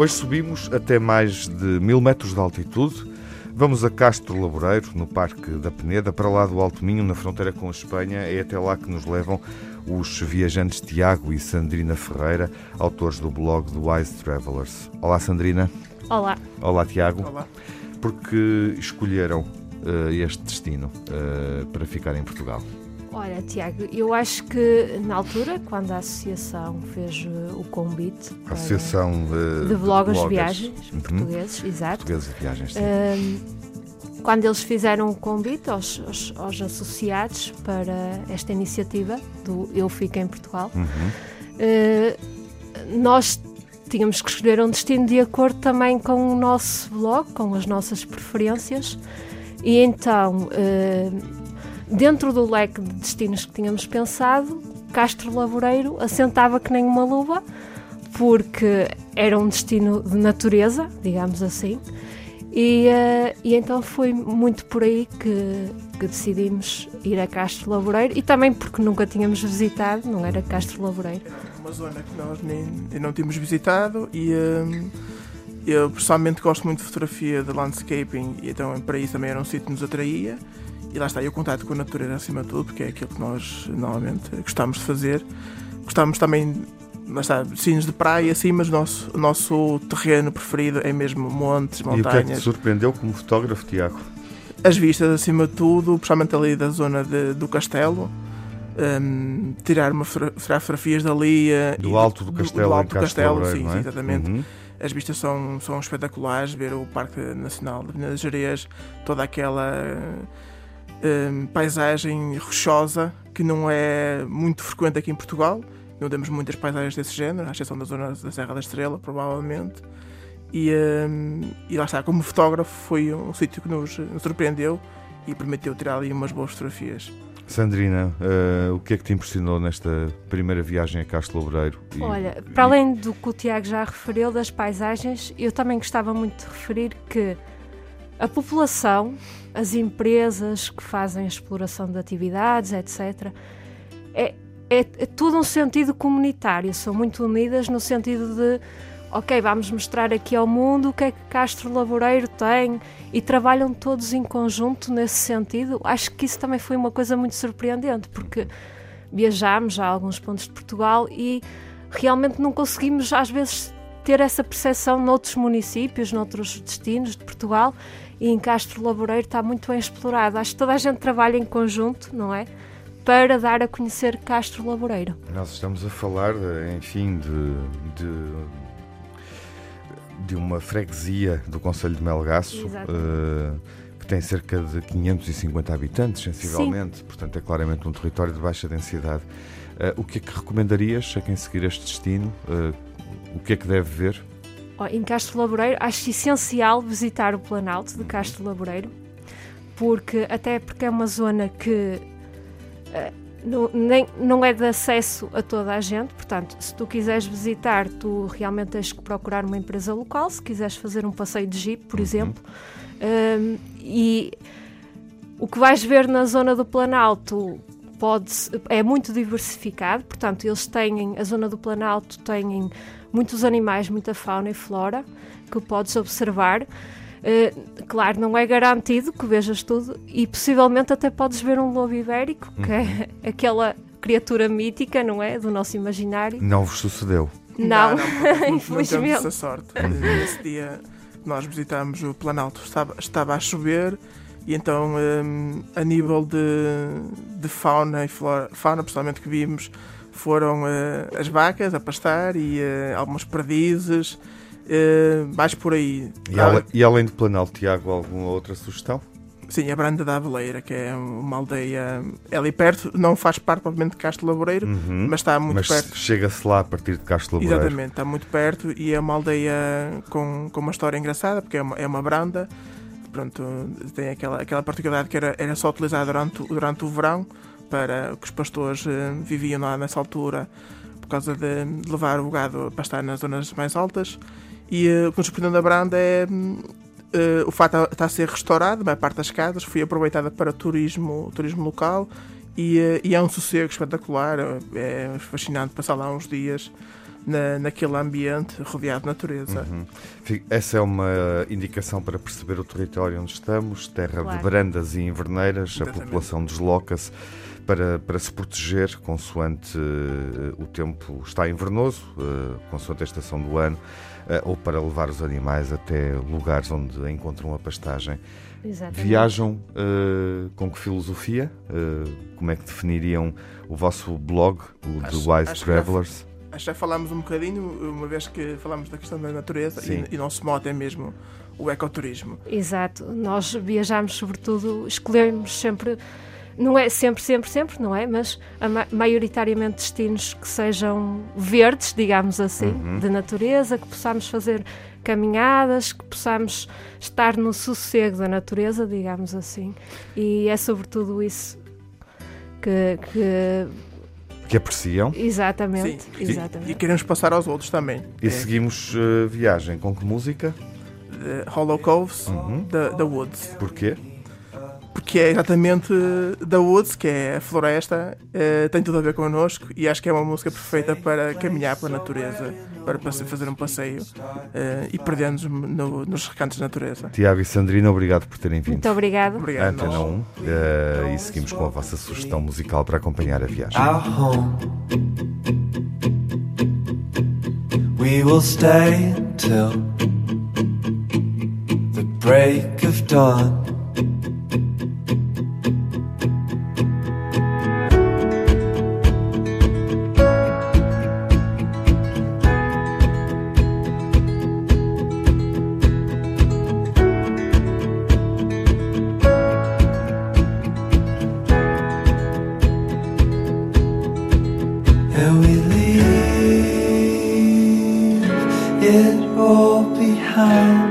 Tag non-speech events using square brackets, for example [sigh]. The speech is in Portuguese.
Hoje subimos até mais de mil metros de altitude. Vamos a Castro Laboreiro, no Parque da Peneda, para lá do Alto Minho, na fronteira com a Espanha. É até lá que nos levam os viajantes Tiago e Sandrina Ferreira, autores do blog do Wise Travelers. Olá, Sandrina. Olá. Olá, Tiago. Olá. Porque escolheram uh, este destino uh, para ficar em Portugal? Olha, Tiago, eu acho que na altura, quando a associação fez uh, o convite a Associação uh, de Bloggers de Viagens uhum. Portugueses, exato. Portugueses de Viagens, sim. Quando eles fizeram o convite aos, aos, aos, associados para esta iniciativa do Eu Fico em Portugal, uhum. nós tínhamos que escolher um destino de acordo também com o nosso blog, com as nossas preferências, e então dentro do leque de destinos que tínhamos pensado, Castro Laboreiro assentava que nem uma luva, porque era um destino de natureza, digamos assim, e, uh, e então foi muito por aí que, que, decidimos ir a Castro Laboreiro e também porque nunca tínhamos visitado, não era Castro Laboreiro. Uma zona que nós nem, não tínhamos visitado e uh, eu pessoalmente gosto muito de fotografia de landscaping e então para isso também era um sítio que nos atraía. E lá está, e o contato com a natureza acima de tudo, porque é aquilo que nós normalmente gostamos de fazer. Gostamos também, lá está, sinos de praia, assim, mas o nosso, o nosso terreno preferido é mesmo montes, montanhas. E o que é que te surpreendeu como fotógrafo, Tiago? As vistas acima de tudo, principalmente ali da zona de, do castelo. Um, tirar uma fotografias dali uh, do alto do castelo, do, do alto do castelo, sim, é? exatamente. Uhum. As vistas são, são espetaculares, ver o Parque Nacional de Minas Gerais, toda aquela um, paisagem rochosa que não é muito frequente aqui em Portugal. Não temos muitas paisagens desse género, à exceção da zona da Serra da Estrela, provavelmente. E, um, e lá está, como fotógrafo, foi um sítio que nos, nos surpreendeu e permitiu tirar ali umas boas fotografias. Sandrina, uh, o que é que te impressionou nesta primeira viagem a Castro Lobreiro? E, Olha, para e... além do que o Tiago já referiu das paisagens, eu também gostava muito de referir que a população, as empresas que fazem exploração de atividades, etc., é, é, é tudo um sentido comunitário, são muito unidas no sentido de ok, vamos mostrar aqui ao mundo o que é que Castro Laboreiro tem e trabalham todos em conjunto nesse sentido. Acho que isso também foi uma coisa muito surpreendente, porque viajámos a alguns pontos de Portugal e realmente não conseguimos, às vezes, ter essa percepção noutros municípios, noutros destinos de Portugal e em Castro Laboreiro está muito bem explorado. Acho que toda a gente trabalha em conjunto, não é? Para dar a conhecer Castro Laboreiro. Nós estamos a falar, enfim, de, de, de uma freguesia do Conselho de Melgaço. Uh, que tem cerca de 550 habitantes, sensivelmente, Sim. portanto é claramente um território de baixa densidade. Uh, o que é que recomendarias a quem seguir este destino? Uh, o que é que deve ver? Em Castro Laboreiro, acho essencial visitar o Planalto de Castro Laboreiro, porque até porque é uma zona que uh, não, nem, não é de acesso a toda a gente, portanto, se tu quiseres visitar, tu realmente tens que procurar uma empresa local, se quiseres fazer um passeio de jeep, por uhum. exemplo, um, e o que vais ver na zona do Planalto pode, é muito diversificado, portanto, eles têm, a zona do Planalto têm muitos animais, muita fauna e flora que podes observar. Uh, claro, não é garantido que vejas tudo e possivelmente até podes ver um lobo ibérico, que é uhum. [laughs] aquela criatura mítica, não é? Do nosso imaginário. Não vos sucedeu? Não, não, não [laughs] infelizmente. Não essa sorte. Uhum. Esse dia nós visitámos o Planalto, estava, estava a chover e então um, a nível de, de fauna e flora, fauna pessoalmente que vimos, foram uh, as vacas a pastar e uh, algumas perdizes, uh, mais por aí. E, e além de Planalto, Tiago, alguma outra sugestão? Sim, a Branda da Aveleira, que é uma aldeia é ali perto, não faz parte propriamente de Castro Laboreiro, uhum, mas está muito mas perto. chega-se lá a partir de Castro Laboreiro. Exatamente, está muito perto e é uma aldeia com, com uma história engraçada, porque é uma, é uma branda, pronto, tem aquela, aquela particularidade que era, era só utilizada durante, durante o verão, para que os pastores uh, viviam lá nessa altura por causa de, levar o gado a pastar nas zonas mais altas. E uh, o que nos surpreendeu da Branda é uh, o facto de estar a ser restaurado, a maior parte das casas foi aproveitada para turismo, turismo local e, e é um sossego espetacular. É fascinante passar lá uns dias na, naquele ambiente rodeado de natureza. Uhum. Essa é uma indicação para perceber o território onde estamos, terra Claro. de brandas e inverneiras, a Exatamente. população desloca-se para, para se proteger consoante eh, o tempo está invernoso, eh, consoante a estação do ano, eh, ou para levar os animais até lugares onde encontram a pastagem. Exatamente. Viajam eh, com que filosofia? Eh, como é que definiriam o vosso blog, o Acho- The Wise acho que já- Travelers? Acho que já falámos um bocadinho, uma vez que falámos da questão da natureza e, e nosso mote é mesmo o ecoturismo. Exato. Nós viajamos, sobretudo, escolhemos sempre, não é sempre, sempre, sempre, não é? Mas a ma- maioritariamente destinos que sejam verdes, digamos assim, Uhum. de natureza, que possamos fazer caminhadas, que possamos estar no sossego da natureza, digamos assim. E é sobretudo isso que. que Que apreciam? exatamente. Sim. exatamente. E queremos passar aos outros também. E É, seguimos eh, viagem com que música? de Hollow Coves, Uhum. da, da Woods. Porquê? Porque é exatamente da Woods, que é a floresta, eh, tem tudo a ver connosco e acho que é uma música perfeita para caminhar pela natureza, para fazer um passeio eh, e perder-nos no- nos recantos da natureza. Tiago e Sandrina, obrigado por terem vindo. Muito obrigado. Obrigado. Antena 1 eh, e seguimos com a vossa sugestão musical para acompanhar a viagem. our home. We will stay until the break of dawn. And we leave it all behind.